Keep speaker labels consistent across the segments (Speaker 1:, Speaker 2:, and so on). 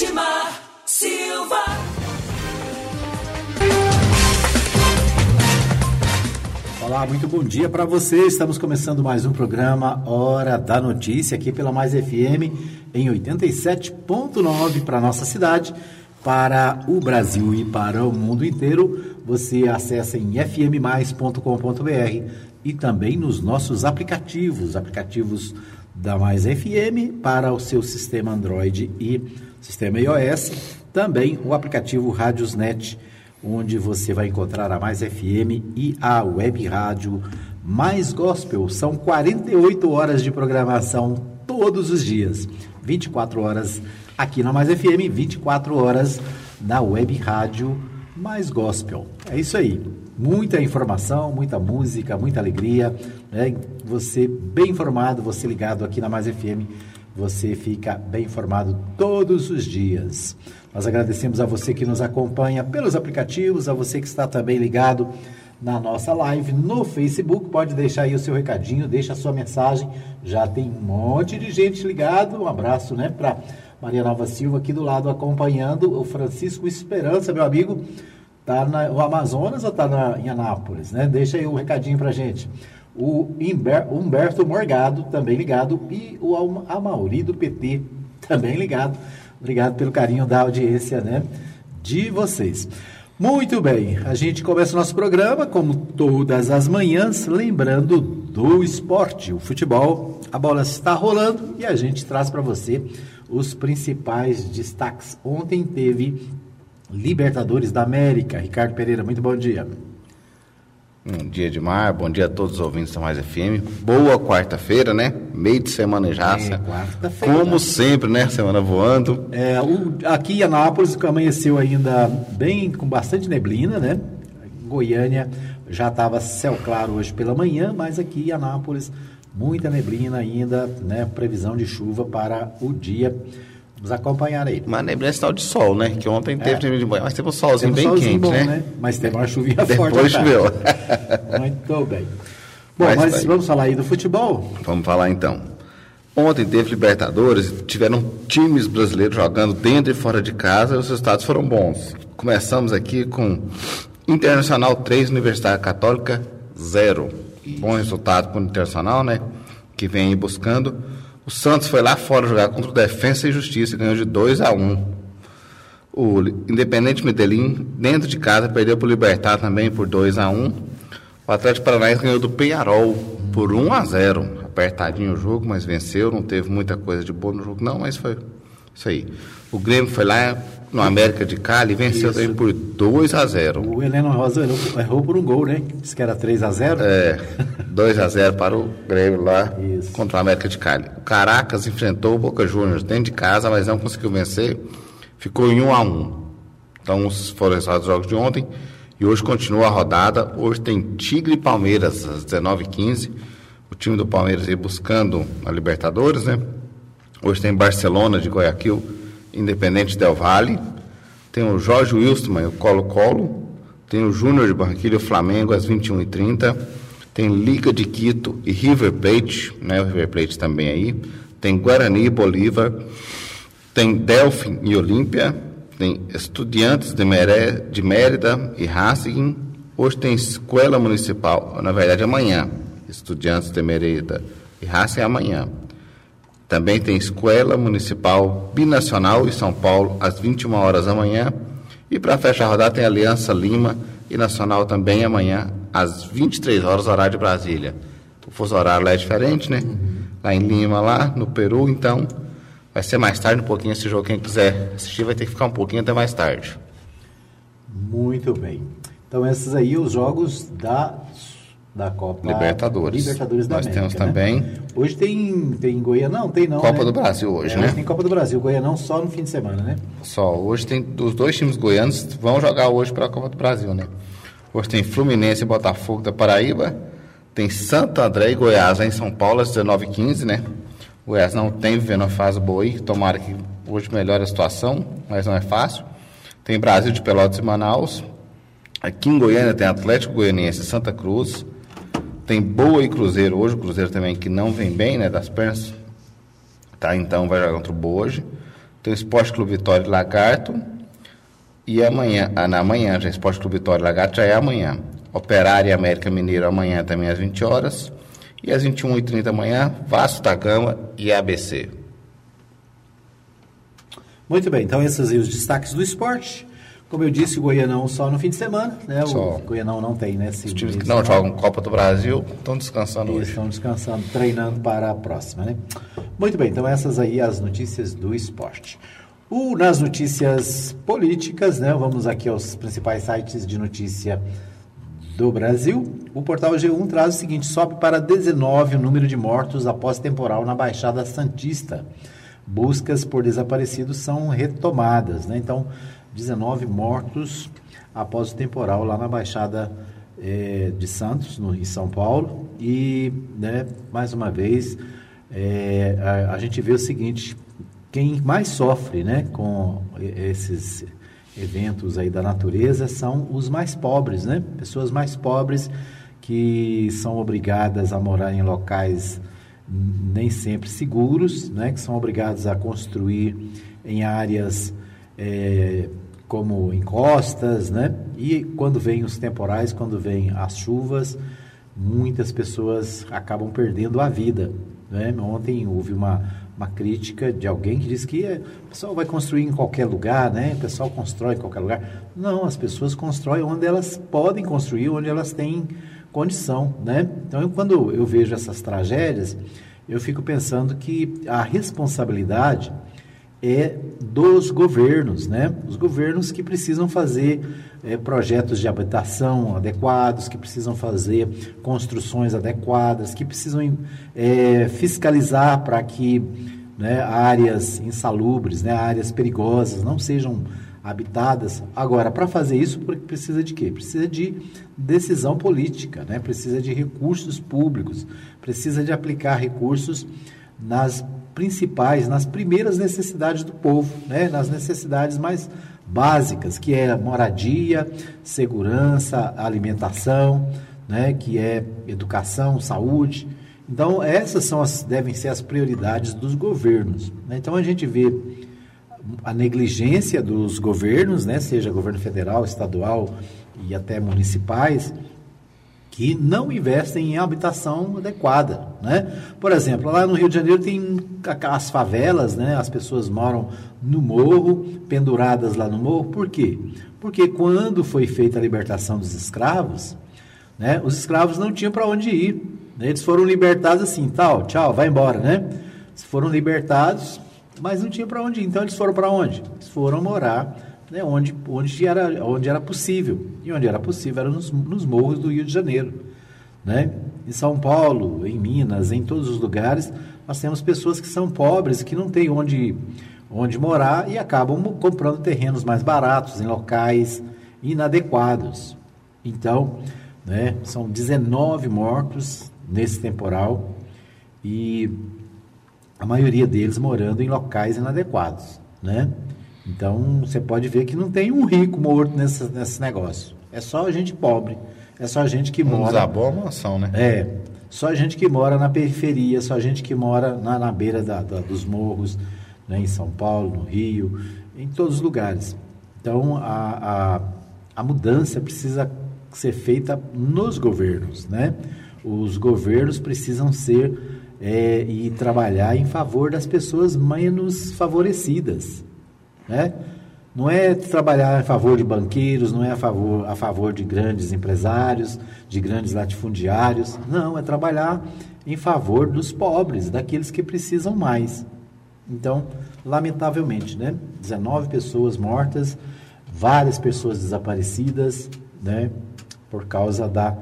Speaker 1: Edmar Silva.
Speaker 2: Olá, muito bom dia para você. Estamos começando mais um programa Hora da Notícia aqui pela Mais FM em 87.9 para nossa cidade, para o Brasil e para o mundo inteiro. Você acessa em fmmais.com.br e também nos nossos aplicativos, aplicativos da Mais FM para o seu sistema Android e sistema iOS, também o aplicativo Radiosnet onde você vai encontrar a Mais FM e a Web Rádio Mais Gospel. São 48 horas de programação todos os dias. 24 horas aqui na Mais FM, 24 horas na Web Rádio Mais Gospel. É isso aí. Muita informação, muita música, muita alegria. Né? Você bem informado, você ligado aqui na Mais FM, você fica bem informado todos os dias. Nós agradecemos a você que nos acompanha pelos aplicativos, a você que está também ligado na nossa live no Facebook. Pode deixar aí o seu recadinho, deixa a sua mensagem. Já tem um monte de gente ligado. Um abraço, né, para Maria Nova Silva aqui do lado acompanhando. O Francisco Esperança, meu amigo, tá no Amazonas ou tá na, em Anápolis, né? Deixa aí o um recadinho para gente. O Humberto Morgado também ligado e o Amauri do PT também ligado Obrigado pelo carinho da audiência, né? De vocês. Muito bem, a gente começa o nosso programa, como todas as manhãs, lembrando do esporte, o futebol. A bola está rolando e a gente traz para você os principais destaques. Ontem teve Libertadores da América. Ricardo Pereira, muito bom dia.
Speaker 3: Bom dia, Edmar. Bom dia a todos os ouvintes da Mais FM. Boa quarta-feira, né? Meio de semana já. É, quarta-feira. Como sempre, né? Semana voando.
Speaker 2: É, o, aqui em Anápolis amanheceu ainda bem, com bastante neblina, né? Goiânia já estava céu claro hoje pela manhã, mas aqui em Anápolis muita neblina ainda, né? Previsão de chuva para o dia Vamos acompanhar aí.
Speaker 3: Mas é sinal de sol, né? Que ontem teve é. de manhã, mas teve um solzinho teve um bem quente, bom, né? né?
Speaker 2: Mas teve uma chuvinha
Speaker 3: forte. Depois choveu.
Speaker 2: Muito bem. Bom, mas, mas vamos falar aí do futebol?
Speaker 3: Vamos falar então. Ontem teve Libertadores, tiveram times brasileiros jogando dentro e fora de casa e os resultados foram bons. Começamos aqui com Internacional 3, Universidade Católica 0. Bom resultado para o Internacional, né? Que vem buscando. O Santos foi lá fora jogar contra o Defensa e Justiça e ganhou de 2 a 1 O Independente Medellín, dentro de casa, perdeu para o Libertar também por 2 a 1 O Atlético Paranaense ganhou do Penharol por 1 a 0 Apertadinho o jogo, mas venceu. Não teve muita coisa de boa no jogo, não, mas foi isso aí. O Grêmio foi lá no América de Cali venceu também por 2 a 0
Speaker 2: O Heleno Rosa errou, errou, por um gol, né? Disse que era 3 a 0
Speaker 3: É, 2 a 0 para o Grêmio lá Isso. contra o América de Cali. O Caracas enfrentou o Boca Juniors dentro de casa, mas não conseguiu vencer. Ficou em 1 a 1 Então, foram os jogos de ontem. E hoje continua a rodada. Hoje tem Tigre e Palmeiras às 19h15. O time do Palmeiras aí buscando a Libertadores, né? Hoje tem Barcelona de Guayaquil, Independente Del Valle. Tem o Jorge Wilson, o Colo-Colo. Tem o Júnior de Barranquilla, o Flamengo, às 21h30. Tem Liga de Quito e River Plate, né? O River Plate também aí. Tem Guarani e Bolívar. Tem Delfim e Olímpia. Tem Estudiantes de, Meré, de Mérida e Racing. Hoje tem Escola Municipal, na verdade amanhã. Estudiantes de Mérida e Racing amanhã. Também tem Escola Municipal Binacional em São Paulo, às 21 horas da manhã. E para fechar a rodada tem Aliança Lima e Nacional também amanhã, às 23 horas, horário de Brasília. O fuso horário lá é diferente, né? Uhum. Lá em Lima, lá no Peru, então vai ser mais tarde um pouquinho esse jogo. Quem quiser assistir vai ter que ficar um pouquinho até mais tarde.
Speaker 2: Muito bem. Então, esses aí os jogos da da Copa
Speaker 3: Libertadores.
Speaker 2: Libertadores da
Speaker 3: Nós
Speaker 2: América,
Speaker 3: temos
Speaker 2: né?
Speaker 3: também.
Speaker 2: Hoje tem tem Goiânia, não, tem não.
Speaker 3: Copa
Speaker 2: né?
Speaker 3: do Brasil hoje, é, né?
Speaker 2: Hoje tem Copa do Brasil, Goiânia não só no fim de semana, né?
Speaker 3: Só. Hoje tem os dois times goianos vão jogar hoje para a Copa do Brasil, né? Hoje tem Fluminense e Botafogo da Paraíba. Tem Santo André e Goiás em São Paulo às 19h15, né? O Goiás não tem vivendo uma fase boa aí, tomara que hoje melhore a situação, mas não é fácil. Tem Brasil de Pelotas e Manaus. Aqui em Goiânia tem Atlético Goianiense e Santa Cruz. Tem Boa e Cruzeiro hoje, o Cruzeiro também que não vem bem, né, das pernas. Tá, então vai jogar contra o Boa hoje. tem o Esporte Clube Vitória de Lagarto. E amanhã, ah, na manhã, já Esporte Clube Vitória de Lagarto já é amanhã. Operário e América Mineiro amanhã também às 20 horas. E às 21h30 da manhã, Vasco da Gama e ABC.
Speaker 2: Muito bem, então esses aí os destaques do esporte. Como eu disse, o Goianão só no fim de semana, né? Só. O Goianão não tem, né?
Speaker 3: Os times que não jogam Copa do Brasil estão descansando hoje.
Speaker 2: Estão descansando, treinando para a próxima, né? Muito bem, então essas aí as notícias do esporte. O, nas notícias políticas, né? Vamos aqui aos principais sites de notícia do Brasil. O portal G1 traz o seguinte: sobe para 19 o número de mortos após temporal na Baixada Santista. Buscas por desaparecidos são retomadas, né? Então, 19 mortos após o temporal lá na Baixada é, de Santos, no, em São Paulo. E, né, mais uma vez, é, a, a, gente vê o seguinte: quem mais sofre né, com esses eventos aí da natureza são os mais pobres, né? Pessoas mais pobres que são obrigadas a morar em locais nem sempre seguros, né? Que são obrigados a construir em áreas é, como encostas, né? E quando vem os temporais, quando vem as chuvas, muitas pessoas acabam perdendo a vida. Né? Ontem houve uma, uma crítica de alguém que disse que é, o pessoal vai construir em qualquer lugar, né? O pessoal constrói em qualquer lugar. Não, as pessoas constroem onde elas podem construir, onde elas têm condição, né? Então, eu, quando eu vejo essas tragédias, eu fico pensando que a responsabilidade é dos governos, né? Os governos que precisam fazer é, projetos de habitação adequados, que precisam fazer construções adequadas, que precisam é, fiscalizar para que né, áreas insalubres, né, áreas perigosas não sejam habitadas. Agora, para fazer isso, precisa de quê? Precisa de decisão política, né? precisa de recursos públicos, precisa de aplicar recursos nas principais, nas primeiras necessidades do povo, né? nas necessidades mais básicas, que é moradia, segurança, alimentação, né? que é educação, saúde. Então, essas são as, devem ser as prioridades dos governos. Né? Então, a gente vê a negligência dos governos, né? seja governo federal, estadual e até municipais, que não investem em habitação adequada, né? Por exemplo, lá no Rio de Janeiro tem as favelas, né? As pessoas moram no morro, penduradas lá no morro. Por quê? Porque quando foi feita a libertação dos escravos, né? Os escravos não tinham para onde ir. Né? Eles foram libertados assim, tal, tchau, vai embora, né? Eles foram libertados, mas não tinha para onde ir. Então eles foram para onde? Eles foram morar né, onde, onde, era, onde era possível. E onde era possível era nos, nos morros do Rio de Janeiro. Né? Em São Paulo, em Minas, em todos os lugares, nós temos pessoas que são pobres, que não têm onde, onde morar e acabam comprando terrenos mais baratos, em locais inadequados. Então, né, são 19 mortos nesse temporal e a maioria deles morando em locais inadequados, né? Então, você pode ver que não tem um rico morto nesse, nesse negócio. É só gente pobre. É só gente que mora.
Speaker 3: Desabou a mansão, né?
Speaker 2: É. Só gente que mora na periferia, só gente que mora na, na beira da, da, dos morros, né, em São Paulo, no Rio, em todos os lugares. Então, a, a, a mudança precisa ser feita nos governos, né? Os governos precisam ser é, e trabalhar em favor das pessoas menos favorecidas. Né? Não é trabalhar a favor de banqueiros, não é a favor, a favor de grandes empresários, de grandes latifundiários. Não, é trabalhar em favor dos pobres, daqueles que precisam mais. Então, lamentavelmente, né? 19 pessoas mortas, várias pessoas desaparecidas, né? Por causa da,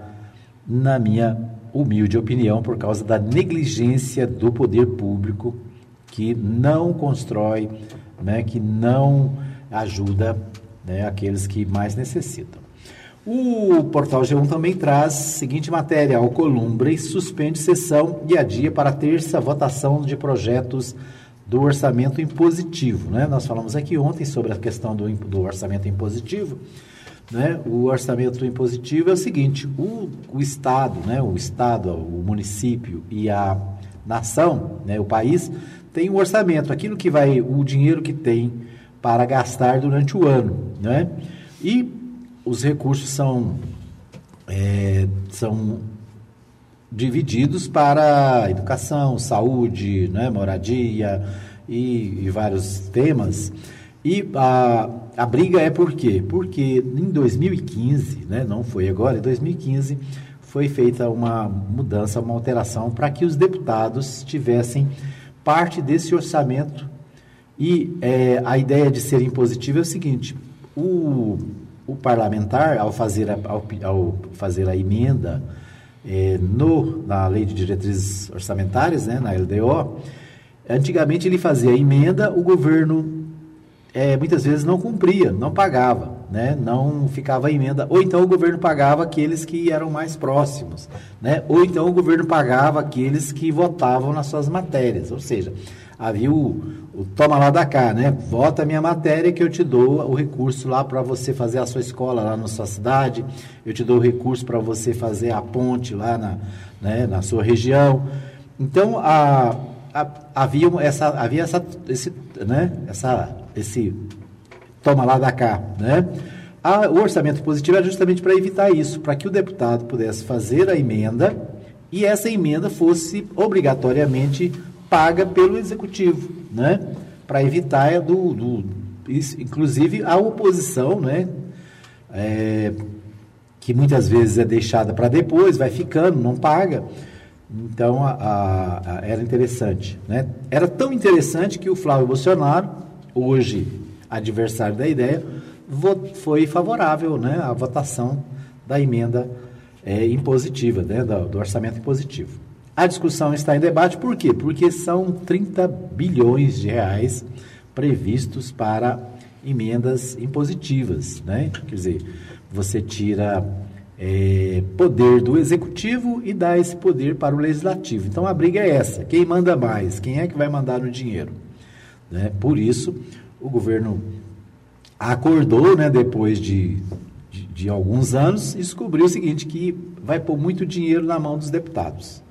Speaker 2: na minha humilde opinião, por causa da negligência do poder público que não constrói né, que não ajuda né, aqueles que mais necessitam. O portal G1 também traz a seguinte matéria: Alcolumbre suspende sessão e adia para terça votação de projetos do orçamento impositivo. Né? Nós falamos aqui ontem sobre a questão do, do orçamento impositivo. Né? O orçamento impositivo é o seguinte: o, o Estado, né? o Estado, o município e a nação, né? o país, tem um orçamento, aquilo que vai, o dinheiro que tem para gastar durante o ano, né? E os recursos são, é, são divididos para educação, saúde, né, moradia e, e vários temas. E a, a briga é por quê? Porque em 2015, né, não foi agora, em 2015 foi feita uma mudança, uma alteração para que os deputados tivessem parte desse orçamento. E é, a ideia de ser impositivo é o seguinte: o, o parlamentar, ao fazer a, ao, ao fazer a emenda é, no, na Lei de Diretrizes Orçamentárias, né, na LDO, antigamente ele fazia a emenda, o governo é, muitas vezes não cumpria, não pagava, né, não ficava emenda, ou então o governo pagava aqueles que eram mais próximos, né, ou então o governo pagava aqueles que votavam nas suas matérias, ou seja, havia o, o toma lá da cá, né? Vota a minha matéria que eu te dou o recurso lá para você fazer a sua escola lá na sua cidade, eu te dou o recurso para você fazer a ponte lá na, né, na sua região. Então, a, a, havia essa, havia essa, esse, né, essa, esse toma lá da cá, né? A, o orçamento positivo é justamente para evitar isso, para que o deputado pudesse fazer a emenda e essa emenda fosse obrigatoriamente paga pelo executivo, né? Para evitar do, do isso, inclusive a oposição, né? É, que muitas vezes é deixada para depois, vai ficando, não paga. Então a, a, a, era interessante, né? Era tão interessante que o Flávio Bolsonaro, hoje adversário da ideia, foi favorável, né, à votação da emenda é, impositiva, né, do, do orçamento impositivo. A discussão está em debate por quê? Porque são 30 bilhões de reais previstos para emendas impositivas, né? Quer dizer, você tira é, poder do executivo e dá esse poder para o legislativo. Então a briga é essa: quem manda mais? Quem é que vai mandar o dinheiro? Né? Por isso, o governo acordou, né, depois de, de, de alguns anos, e descobriu o seguinte: que vai pôr muito dinheiro na mão dos deputados.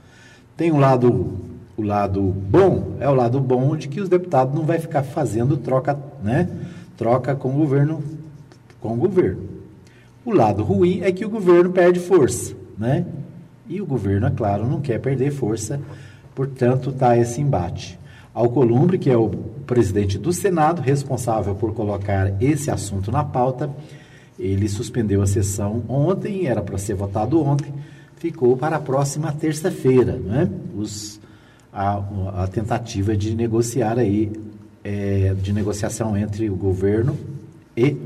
Speaker 2: Tem um lado, o lado bom, é o lado bom de que os deputados não vai ficar fazendo troca, né? Troca com o governo, com o governo. O lado ruim é que o governo perde força, né? E o governo, é claro, não quer perder força, portanto, está esse embate. Alcolumbre, que é o presidente do Senado, responsável por colocar esse assunto na pauta, ele suspendeu a sessão ontem, era para ser votado ontem, ficou para a próxima terça-feira, né? Os, a, a, tentativa de negociar aí, é, de negociação entre o governo e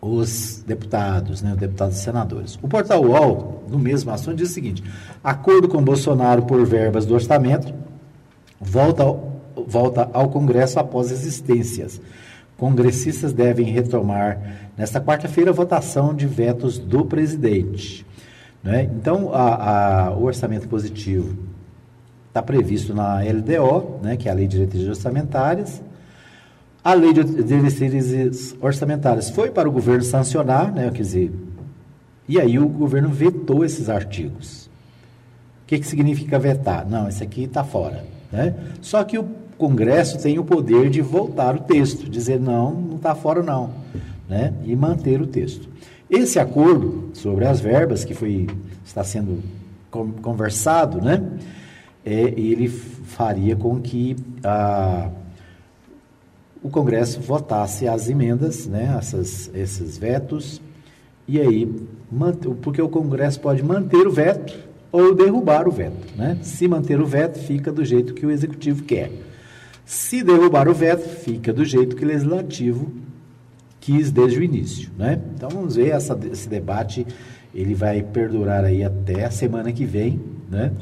Speaker 2: os deputados, né, deputados e senadores. O portal UOL, no mesmo assunto, diz o seguinte: acordo com Bolsonaro por verbas do orçamento volta volta ao Congresso após existências. Congressistas devem retomar nesta quarta-feira a votação de vetos do presidente. Né? Então, a, a, o orçamento positivo está previsto na LDO, né, que é a Lei de Diretrizes Orçamentárias. A Lei de Diretrizes Orçamentárias foi para o governo sancionar, né, quer dizer, e aí o governo vetou esses artigos. O que, que significa vetar? Não, esse aqui está fora. Né? Só que o Congresso tem o poder de voltar o texto, dizer não, não está fora não, né? e manter o texto. Esse acordo sobre as verbas que foi está sendo conversado, né? É, ele faria com que a, o Congresso votasse as emendas, né? Essas, esses vetos e aí porque o Congresso pode manter o veto ou derrubar o veto, né? Se manter o veto, fica do jeito que o executivo quer. Se derrubar o veto, fica do jeito que o legislativo quis desde o início, né? Então vamos ver essa, esse debate, ele vai perdurar aí até a semana que vem, né?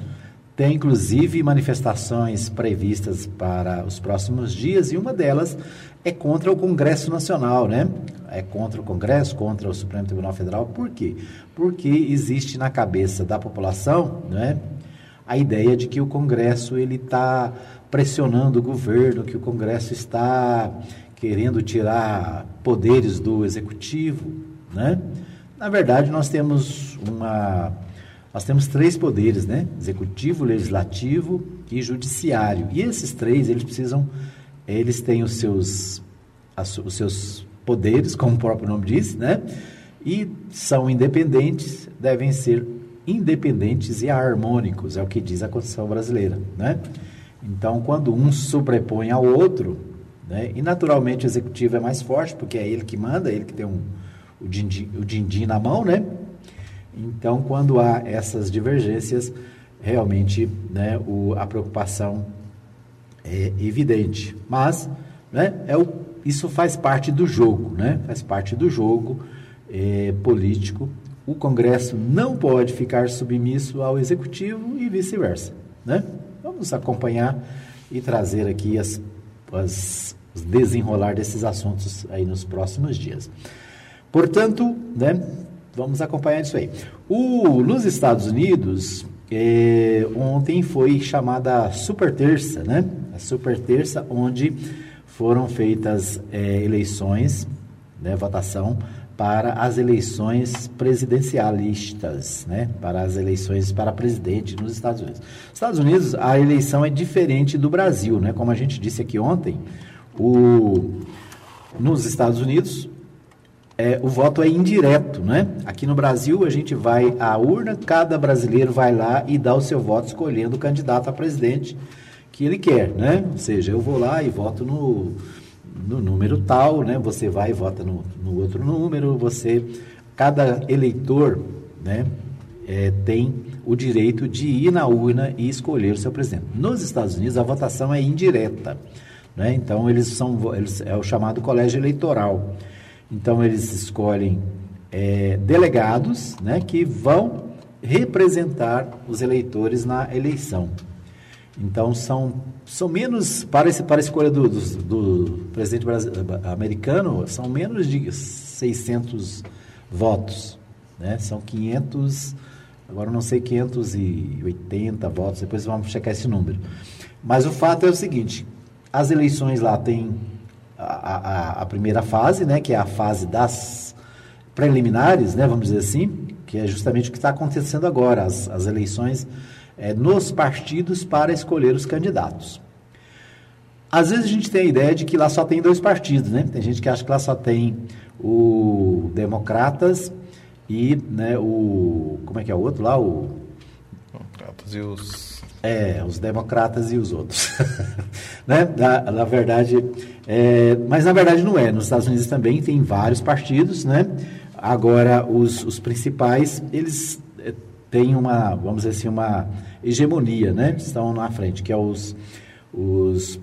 Speaker 2: Tem inclusive manifestações previstas para os próximos dias e uma delas é contra o Congresso Nacional, né? É contra o Congresso, contra o Supremo Tribunal Federal. Por quê? Porque existe na cabeça da população, né? A ideia de que o Congresso ele está pressionando o governo, que o Congresso está querendo tirar poderes do executivo, né? Na verdade, nós temos uma nós temos três poderes, né? Executivo, legislativo e judiciário. E esses três, eles precisam, eles têm os seus, os seus poderes, como o próprio nome diz, né? E são independentes, devem ser independentes e harmônicos, é o que diz a Constituição brasileira, né? Então, quando um sobrepõe ao outro, né? E naturalmente o executivo é mais forte, porque é ele que manda, é ele que tem um, o din-din o din -din na mão, né? Então, quando há essas divergências, realmente né, o, a preocupação é evidente. Mas né, é o, isso faz parte do jogo, né? faz parte do jogo é, político. O Congresso não pode ficar submisso ao Executivo e vice-versa. Né? Vamos acompanhar e trazer aqui as, as, os desenrolar desses assuntos aí nos próximos dias. Portanto, né, vamos acompanhar isso aí. O, nos Estados Unidos, é, ontem foi chamada Super Terça, né? A Super Terça, onde foram feitas é, eleições, né, votação para as eleições presidencialistas, né? Para as eleições para presidente nos Estados Unidos. Nos Estados Unidos, a eleição é diferente do Brasil, né? Como a gente disse aqui ontem, o, nos Estados Unidos, é, o voto é indireto, né? Aqui no Brasil, a gente vai à urna, cada brasileiro vai lá e dá o seu voto escolhendo o candidato a presidente que ele quer, né? Ou seja, eu vou lá e voto no, no número tal, né? Você vai e vota no, no outro número, você... Cada eleitor, né? É, tem o direito de ir na urna e escolher o seu presidente. Nos Estados Unidos, a votação é indireta, né? Então, eles são... Eles, é o chamado colégio eleitoral. Então, eles escolhem é, delegados né, que vão representar os eleitores na eleição. Então, são, são menos, para, esse, para a escolha do, do, do presidente americano, são menos de 600 votos. Né? São 500, agora não sei, 580 votos, depois vamos checar esse número. Mas o fato é o seguinte, as eleições lá têm a, a, a, primeira fase, né, que é a fase das preliminares, né, vamos dizer assim, que é justamente o que está acontecendo agora, as, as eleições é, nos partidos para escolher os candidatos. Às vezes a gente tem a ideia de que lá só tem dois partidos, né? Tem gente que acha que lá só tem o Democratas e né, o. Como é que é o outro lá? O.
Speaker 3: Democratas e os
Speaker 2: é, os democratas e os outros. né? na, na verdade, é, mas na verdade não é. Nos Estados Unidos também tem vários partidos, né? Agora, os, os principais, eles têm uma, vamos dizer assim, uma hegemonia, né? Estão na frente, que é os, os,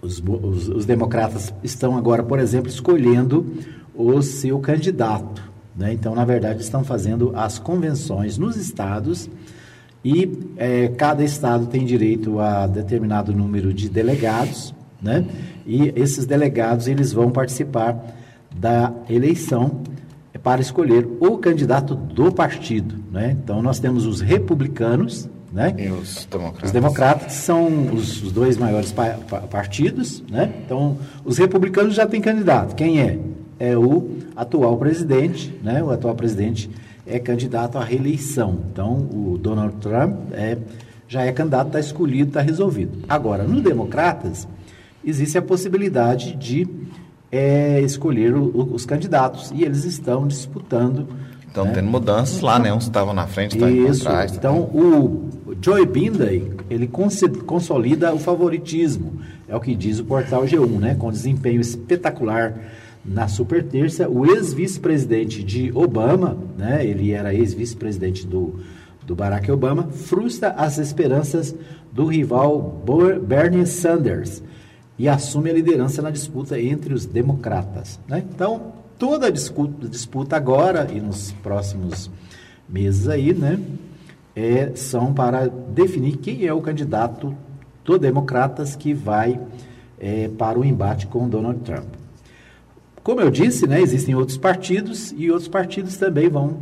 Speaker 2: os, os, os democratas estão agora, por exemplo, escolhendo o seu candidato. Né? Então, na verdade, estão fazendo as convenções nos estados e é, cada estado tem direito a determinado número de delegados, né? E esses delegados eles vão participar da eleição para escolher o candidato do partido, né? Então nós temos os republicanos, né?
Speaker 3: E os democratas.
Speaker 2: Os democratas são os, os dois maiores pa pa partidos, né? Então os republicanos já têm candidato. Quem é? É o atual presidente, né? O atual presidente é candidato à reeleição. Então, o Donald Trump é, já é candidato, está escolhido, está resolvido. Agora, no Democratas, existe a possibilidade de é, escolher o, os candidatos e eles estão disputando.
Speaker 3: Estão né? tendo mudanças lá, né? Uns estavam na frente, estavam atrás.
Speaker 2: Tá então, o Joe Biden, ele consolida o favoritismo. É o que diz o portal G1, né? Com desempenho espetacular na super terça, o ex-vice-presidente de Obama, né, ele era ex-vice-presidente do, do Barack Obama, frustra as esperanças do rival Bernie Sanders e assume a liderança na disputa entre os democratas. Né? Então, toda a disputa agora e nos próximos meses aí, né, é, são para definir quem é o candidato do Democratas que vai é, para o embate com Donald Trump. Como eu disse, né, existem outros partidos e outros partidos também vão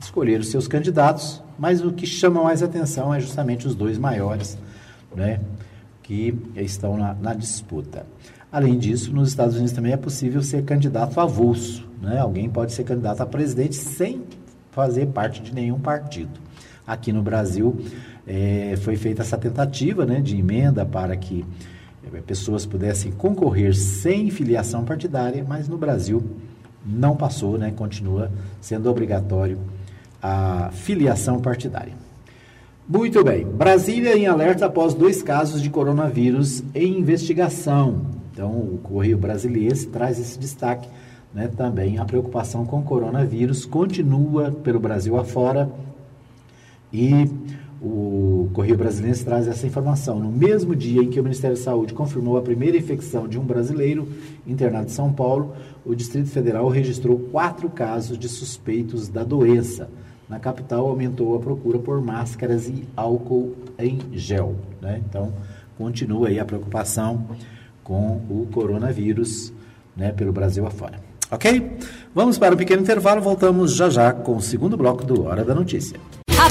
Speaker 2: escolher os seus candidatos, mas o que chama mais atenção é justamente os dois maiores né, que estão na, na disputa. Além disso, nos Estados Unidos também é possível ser candidato avulso. Né? Alguém pode ser candidato a presidente sem fazer parte de nenhum partido. aqui no Brasil é, foi feita essa tentativa né, de emenda para que é, pessoas pudessem concorrer sem filiação partidária, mas no Brasil não passou, né, continua sendo obrigatório a filiação partidária. Muito bem. Brasília em alerta após dois casos de coronavírus em investigação. Então, o Correio Brasiliense traz esse destaque. Né, também a preocupação com o coronavírus continua pelo Brasil afora e o Correio Brasiliense traz essa informação. No mesmo dia em que o Ministério da Saúde confirmou a primeira infecção de um brasileiro internado em São Paulo, o Distrito Federal registrou quatro casos de suspeitos da doença. Na capital, aumentou a procura por máscaras e álcool em gel. Né? Então, continua aí a preocupação com o coronavírus né, pelo Brasil afora. Ok? Vamos para um pequeno intervalo, voltamos já já com o segundo bloco do Hora da Notícia.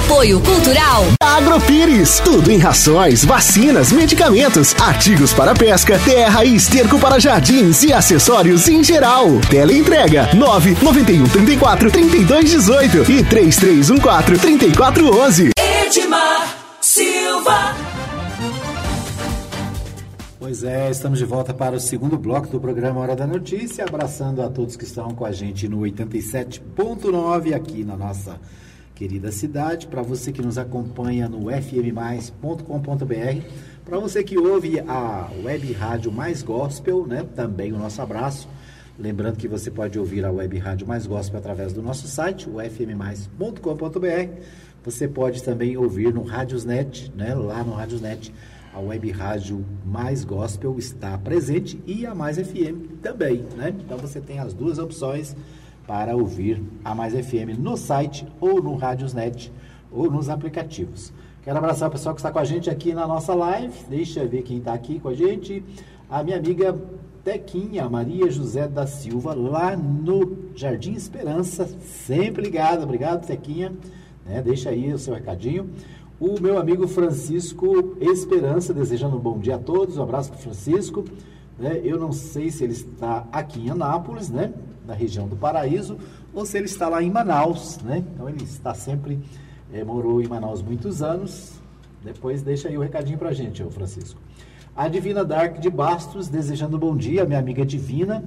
Speaker 4: Apoio Cultural.
Speaker 5: Agropires. Tudo em rações, vacinas, medicamentos, artigos para pesca, terra e esterco para jardins e acessórios em geral. Teleentrega 991 34 32 18 e 3314 3411.
Speaker 1: Edmar Silva.
Speaker 2: Pois é, estamos de volta para o segundo bloco do programa Hora da Notícia, abraçando a todos que estão com a gente no 87.9 aqui na nossa querida cidade, para você que nos acompanha no fmmais.com.br, para você que ouve a web rádio Mais Gospel, né? Também o nosso abraço. Lembrando que você pode ouvir a web rádio Mais Gospel através do nosso site, o fmmais.com.br. Você pode também ouvir no Radiosnet, né? Lá no Radiosnet, a web rádio Mais Gospel está presente e a Mais FM também, né? Então você tem as duas opções para ouvir a Mais FM no site ou no Radiosnet ou nos aplicativos. Quero abraçar o pessoal que está com a gente aqui na nossa live. Deixa eu ver quem está aqui com a gente. A minha amiga Tequinha, Maria José da Silva, lá no Jardim Esperança. Sempre ligada. Obrigado, Tequinha. Né, deixa aí o seu recadinho. O meu amigo Francisco Esperança, desejando um bom dia a todos. Um abraço para Francisco. Né, eu não sei se ele está aqui em Anápolis, né? na região do Paraíso, ou se ele está lá em Manaus, né? Então ele está sempre, é, morou em Manaus muitos anos. Depois deixa aí o recadinho pra gente, ô Francisco. A Divina Dark de Bastos, desejando um bom dia, minha amiga Divina,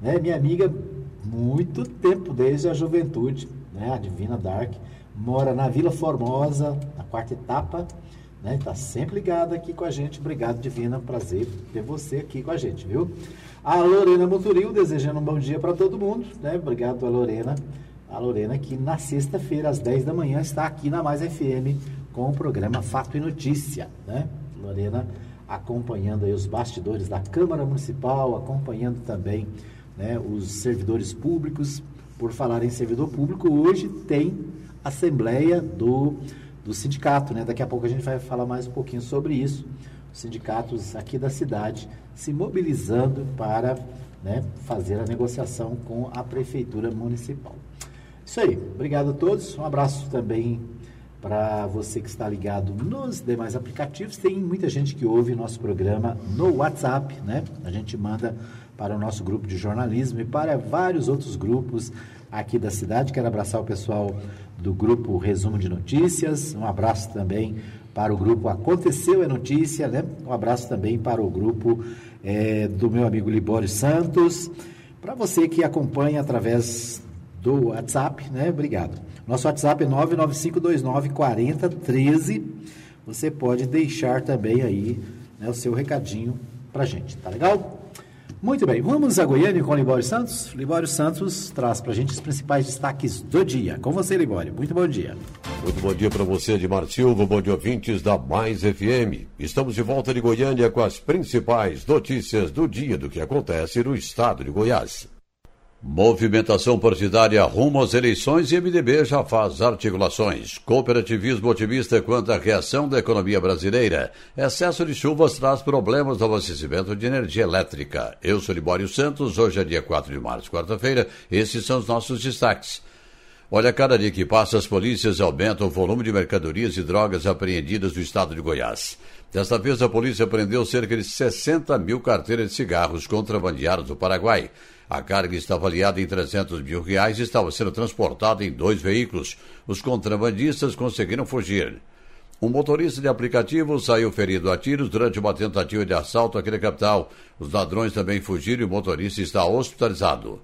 Speaker 2: né? Minha amiga muito tempo, desde a juventude, né? A Divina Dark mora na Vila Formosa, na quarta etapa, né? Está sempre ligada aqui com a gente. Obrigado, Divina. Prazer ter você aqui com a gente, viu? A Lorena Muturil desejando um bom dia para todo mundo, né? Obrigado a Lorena. A Lorena que na sexta-feira às 10 da manhã está aqui na Mais FM com o programa Fato e Notícia, né? Lorena acompanhando aí os bastidores da Câmara Municipal, acompanhando também né, os servidores públicos. Por falar em servidor público, hoje tem assembleia do, do sindicato, né? Daqui a pouco a gente vai falar mais um pouquinho sobre isso sindicatos aqui da cidade se mobilizando para né, fazer a negociação com a Prefeitura Municipal. Isso aí, obrigado a todos. Um abraço também para você que está ligado nos demais aplicativos. Tem muita gente que ouve nosso programa no WhatsApp, né? A gente manda para o nosso grupo de jornalismo e para vários outros grupos aqui da cidade. Quero abraçar o pessoal do grupo Resumo de Notícias. Um abraço também para o grupo Aconteceu é Notícia, né? Um abraço também para o grupo é, do meu amigo Libório Santos. Para você que acompanha através do WhatsApp, né? Obrigado. Nosso WhatsApp é 995294013. Você pode deixar também aí né, o seu recadinho para gente, tá legal? Muito bem, vamos a Goiânia com o Libório Santos? Libório Santos traz para a gente os principais destaques do dia. Com você, Libório. Muito bom dia.
Speaker 6: Muito bom dia para você, Edmar Silva. Bom dia, ouvintes da Mais FM. Estamos de volta de Goiânia com as principais notícias do dia do que acontece no estado de Goiás. Movimentação partidária rumo às eleições e MDB já faz articulações. Cooperativismo otimista quanto à reação da economia brasileira. Excesso de chuvas traz problemas no abastecimento de energia elétrica. Eu sou Libório Santos, hoje é dia 4 de março, quarta-feira. Esses são os nossos destaques. Olha, cada dia que passa, as polícias aumentam o volume de mercadorias e drogas apreendidas no estado de Goiás. Desta vez, a polícia prendeu cerca de 60 mil carteiras de cigarros contrabandeados do Paraguai. A carga está avaliada em 300 mil reais e estava sendo transportada em dois veículos. Os contrabandistas conseguiram fugir. Um motorista de aplicativo saiu ferido a tiros durante uma tentativa de assalto aqui na capital. Os ladrões também fugiram e o motorista está hospitalizado.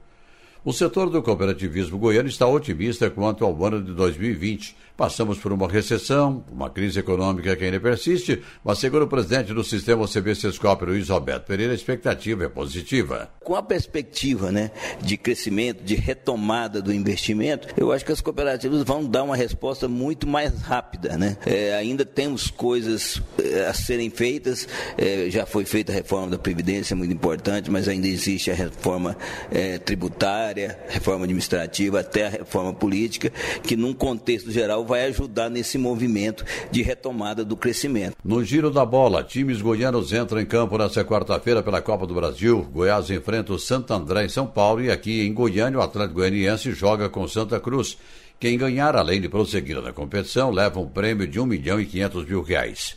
Speaker 6: O setor do cooperativismo goiano está otimista quanto ao ano de 2020. Passamos por uma recessão, uma crise econômica que ainda persiste, mas segundo o presidente do sistema OCB Sescop, Luiz Roberto Pereira, a expectativa é positiva.
Speaker 7: Com a perspectiva né, de crescimento, de retomada do investimento, eu acho que as cooperativas vão dar uma resposta muito mais rápida. Né? É, ainda temos coisas é, a serem feitas, é, já foi feita a reforma da Previdência, muito importante, mas ainda existe a reforma é, tributária, reforma administrativa, até a reforma política, que num contexto geral vai ajudar nesse movimento de retomada do crescimento.
Speaker 6: No giro da bola, times goianos entram em campo nesta quarta-feira pela Copa do Brasil. Goiás enfrenta o Santo André em São Paulo e aqui em Goiânia o Atlético Goianiense joga com Santa Cruz. Quem ganhar, além de prosseguir na competição, leva um prêmio de 1 milhão e 500 mil reais.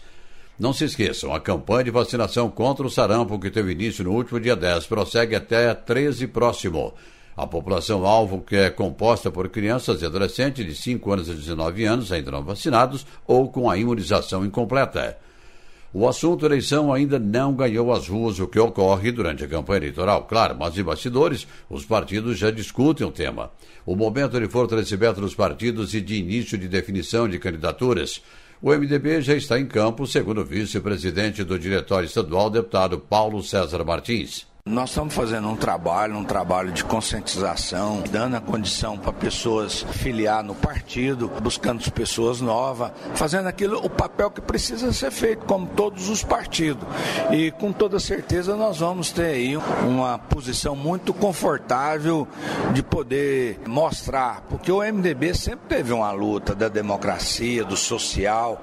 Speaker 6: Não se esqueçam, a campanha de vacinação contra o sarampo, que teve início no último dia 10, prossegue até 13 próximo. A população-alvo, que é composta por crianças e adolescentes de 5 anos a 19 anos, ainda não vacinados ou com a imunização incompleta. O assunto eleição ainda não ganhou as ruas, o que ocorre durante a campanha eleitoral, claro, mas em bastidores, os partidos já discutem o tema. O momento de fortalecimento dos partidos e de início de definição de candidaturas. O MDB já está em campo, segundo o vice-presidente do Diretório Estadual, deputado Paulo César Martins.
Speaker 8: Nós estamos fazendo um trabalho, um trabalho de conscientização, dando a condição para pessoas filiar no partido, buscando pessoas novas, fazendo aquilo, o papel que precisa ser feito, como todos os partidos. E com toda certeza nós vamos ter aí uma posição muito confortável de poder mostrar, porque o MDB sempre teve uma luta da democracia, do social,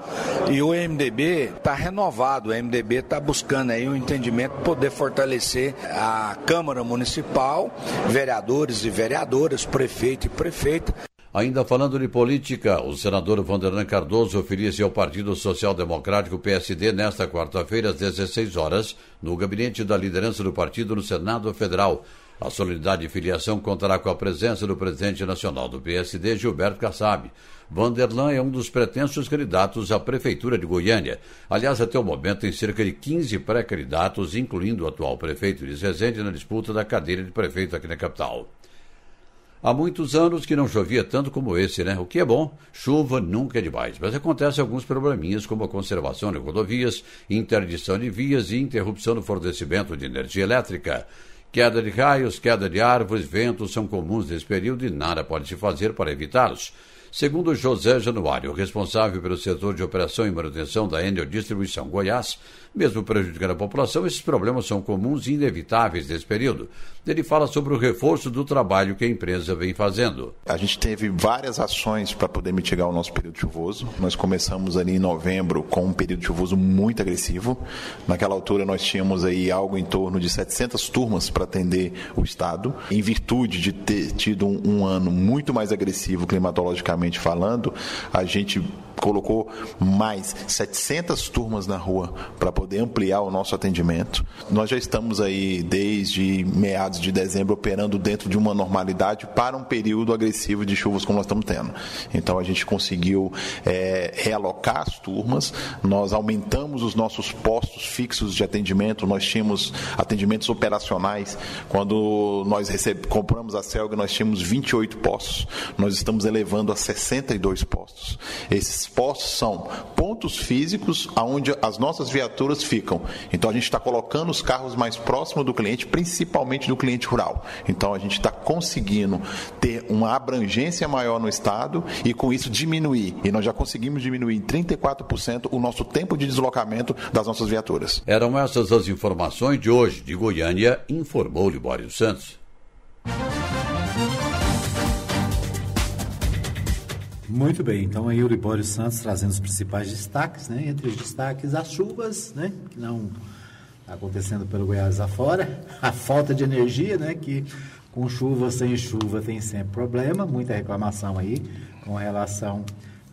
Speaker 8: e o MDB está renovado, o MDB está buscando aí um entendimento, poder fortalecer a Câmara Municipal, vereadores e vereadoras, prefeito e prefeita.
Speaker 6: Ainda falando de política, o senador Vanderlan Cardoso oferece ao Partido Social Democrático PSD nesta quarta-feira às 16 horas, no gabinete da liderança do partido no Senado Federal. A solenidade de filiação contará com a presença do presidente nacional do PSD, Gilberto Kassab. Vanderlan é um dos pretensos candidatos à Prefeitura de Goiânia. Aliás, até o momento tem cerca de 15 pré-candidatos, incluindo o atual prefeito de Resende, na disputa da cadeira de prefeito aqui na capital. Há muitos anos que não chovia tanto como esse, né? O que é bom, chuva nunca é demais. Mas acontecem alguns probleminhas, como a conservação de rodovias, interdição de vias e interrupção do fornecimento de energia elétrica. Queda de raios, queda de árvores, ventos são comuns nesse período e nada pode se fazer para evitá-los. Segundo José Januário, responsável pelo setor de operação e manutenção da Enel Distribuição Goiás, mesmo prejudicando a população, esses problemas são comuns e inevitáveis nesse período. Ele fala sobre o reforço do trabalho que a empresa vem fazendo.
Speaker 9: A gente teve várias ações para poder mitigar o nosso período chuvoso. Nós começamos ali em novembro com um período chuvoso muito agressivo. Naquela altura nós tínhamos aí algo em torno de 700 turmas para atender o estado. Em virtude de ter tido um, um ano muito mais agressivo climatologicamente falando, a gente colocou mais 700 turmas na rua para poder ampliar o nosso atendimento. Nós já estamos aí desde meados de dezembro operando dentro de uma normalidade para um período agressivo de chuvas como nós estamos tendo. Então a gente conseguiu é, realocar as turmas, nós aumentamos os nossos postos fixos de atendimento, nós tínhamos atendimentos operacionais. Quando nós receb... compramos a Celga, nós tínhamos 28 postos, nós estamos elevando a 62 postos. Esses postos são pontos físicos aonde as nossas viaturas ficam. Então a gente está colocando os carros mais próximos do cliente, principalmente do cliente rural. Então a gente está conseguindo ter uma abrangência maior no estado e com isso diminuir. E nós já conseguimos diminuir em 34% o nosso tempo de deslocamento das nossas viaturas.
Speaker 6: Eram essas as informações de hoje de Goiânia, informou Libório Santos.
Speaker 2: Muito bem, então aí o Libório Santos trazendo os principais destaques, né? Entre os destaques, as chuvas, né? Que não está acontecendo pelo Goiás afora, a falta de energia, né? Que com chuva, sem chuva tem sempre problema, muita reclamação aí com relação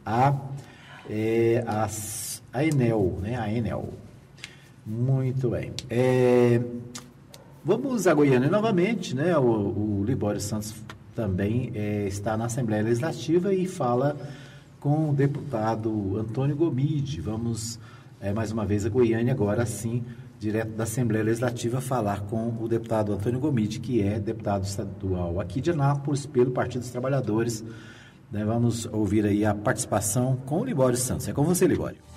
Speaker 2: a, é, a Enel, né? A Enel. Muito bem. É, vamos a Goiânia novamente, né? O, o Libório Santos também é, está na Assembleia Legislativa e fala com o deputado Antônio Gomide. Vamos é, mais uma vez a Goiânia agora sim, direto da Assembleia Legislativa, falar com o deputado Antônio Gomide, que é deputado estadual aqui de Anápolis pelo Partido dos Trabalhadores. Né, vamos ouvir aí a participação com o Libório Santos. É com você, Libório.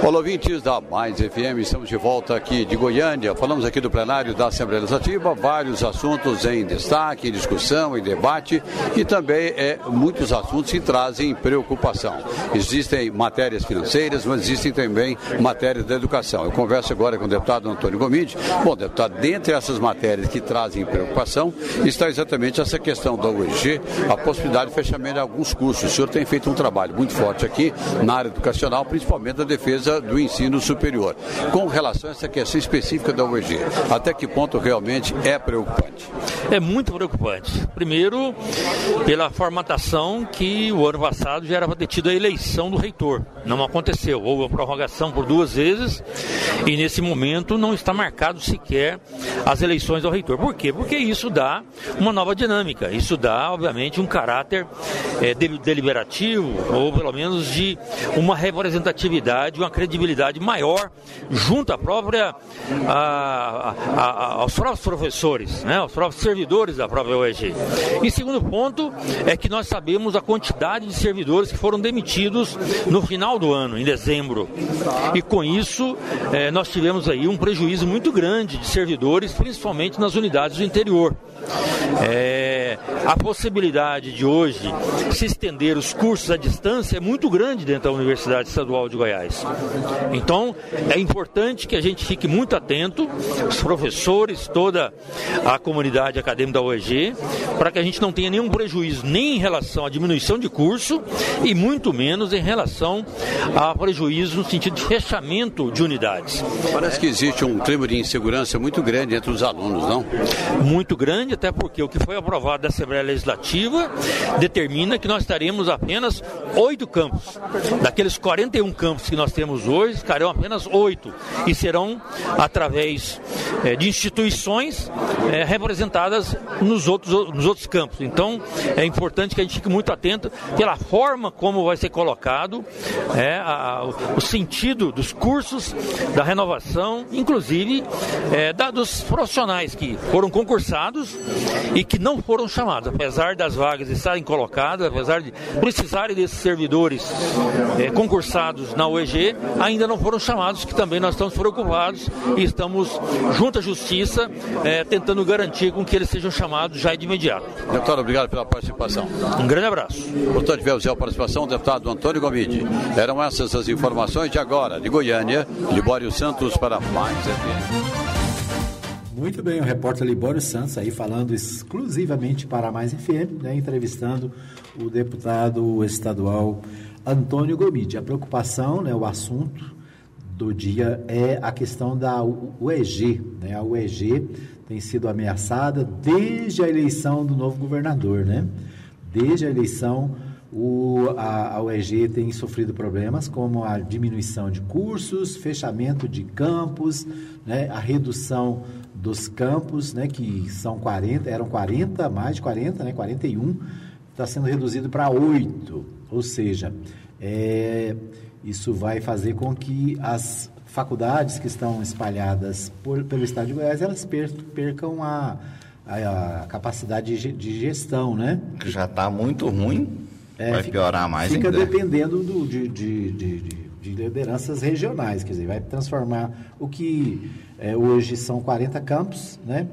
Speaker 6: Olá, ouvintes da Mais FM, estamos de volta aqui de Goiânia. Falamos aqui do plenário da Assembleia Legislativa, vários assuntos em destaque, em discussão, em debate e também é, muitos assuntos que trazem preocupação. Existem matérias financeiras, mas existem também matérias da educação. Eu converso agora com o deputado Antônio Gomide. Bom, deputado, dentre essas matérias que trazem preocupação está exatamente essa questão da UEG, a possibilidade de fechamento de alguns cursos. O senhor tem feito um trabalho muito forte aqui na área educacional, principalmente da defesa do ensino superior. Com relação a essa questão específica da UEG, até que ponto realmente é preocupante?
Speaker 10: É muito preocupante. Primeiro, pela formatação que o ano passado já era detida a eleição do reitor. Não aconteceu. Houve a prorrogação por duas vezes e nesse momento não está marcado sequer as eleições do reitor. Por quê? Porque isso dá uma nova dinâmica. Isso dá, obviamente, um caráter é, deliberativo ou pelo menos de uma representatividade, uma credibilidade maior junto à própria, a, a, a, aos próprios professores, né, aos próprios servidores da própria UEG. E segundo ponto é que nós sabemos a quantidade de servidores que foram demitidos no final do ano, em dezembro. E com isso, eh, nós tivemos aí um prejuízo muito grande de servidores, principalmente nas unidades do interior. É, a possibilidade de hoje se estender os cursos à distância é muito grande dentro da Universidade Estadual de Goiás. Então, é importante que a gente fique muito atento, os professores, toda a comunidade acadêmica da UEG, para que a gente não tenha nenhum prejuízo nem em relação à diminuição de curso e muito menos em relação a prejuízo no sentido de fechamento de unidades.
Speaker 6: Parece que existe um clima de insegurança muito grande entre os alunos, não?
Speaker 10: Muito grande, até porque o que foi aprovado da Assembleia Legislativa determina que nós teremos apenas oito campos. Daqueles 41 campos que nós temos hoje, ficarão apenas oito e serão através é, de instituições é, representadas nos outros, nos outros campos. Então, é importante que a gente fique muito atento pela forma como vai ser colocado é, a, o sentido dos cursos, da renovação, inclusive da, dos profissionais que foram concursados e que não foram chamados, apesar das vagas estarem colocadas, apesar de precisarem desses servidores concursados na UEG, ainda não foram chamados, que também nós estamos preocupados e estamos junto à Justiça é, tentando garantir com que eles sejam chamados já de imediato.
Speaker 6: Deputado, obrigado pela participação.
Speaker 10: Um grande abraço.
Speaker 6: Portanto, tivemos a participação do deputado Antônio Gomide. Eram essas as informações de agora, de Goiânia, Libório Santos para mais.
Speaker 2: Muito bem, o repórter Libório Santos aí falando exclusivamente para a Mais FM, né, entrevistando o deputado estadual Antônio Gomide. A preocupação, né, o assunto do dia é a questão da UEG. Né? A UEG tem sido ameaçada desde a eleição do novo governador. Né? Desde a eleição, o, a, a UEG tem sofrido problemas como a diminuição de cursos, fechamento de campos, né? a redução dos campos, né, que são 40, eram 40, mais de 40, né, 41, está sendo reduzido para 8. Ou seja, é, isso vai fazer com que as faculdades que estão espalhadas por, pelo estado de Goiás, elas percam a, a, a capacidade de gestão, né?
Speaker 3: Já está muito ruim, é, vai piorar mais
Speaker 2: fica
Speaker 3: ainda.
Speaker 2: Fica dependendo do, de, de, de, de, lideranças regionais, quer dizer, vai transformar o que é, hoje são 40 campos, né?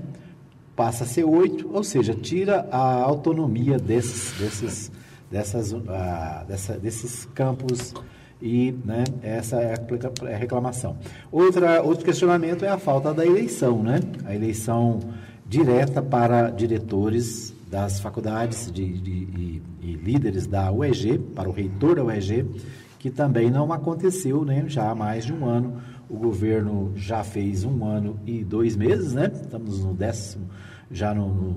Speaker 2: passa a ser 8, ou seja, tira a autonomia desses, desses, dessas, uh, dessa, desses campos e né, essa é a reclamação. Outra, outro questionamento é a falta da eleição, né? A eleição direta para diretores das faculdades de, de, de, e líderes da UEG, para o reitor da UEG, que também não aconteceu né, já há mais de um ano o governo já fez um ano e dois meses, né? Estamos no décimo, já no, no,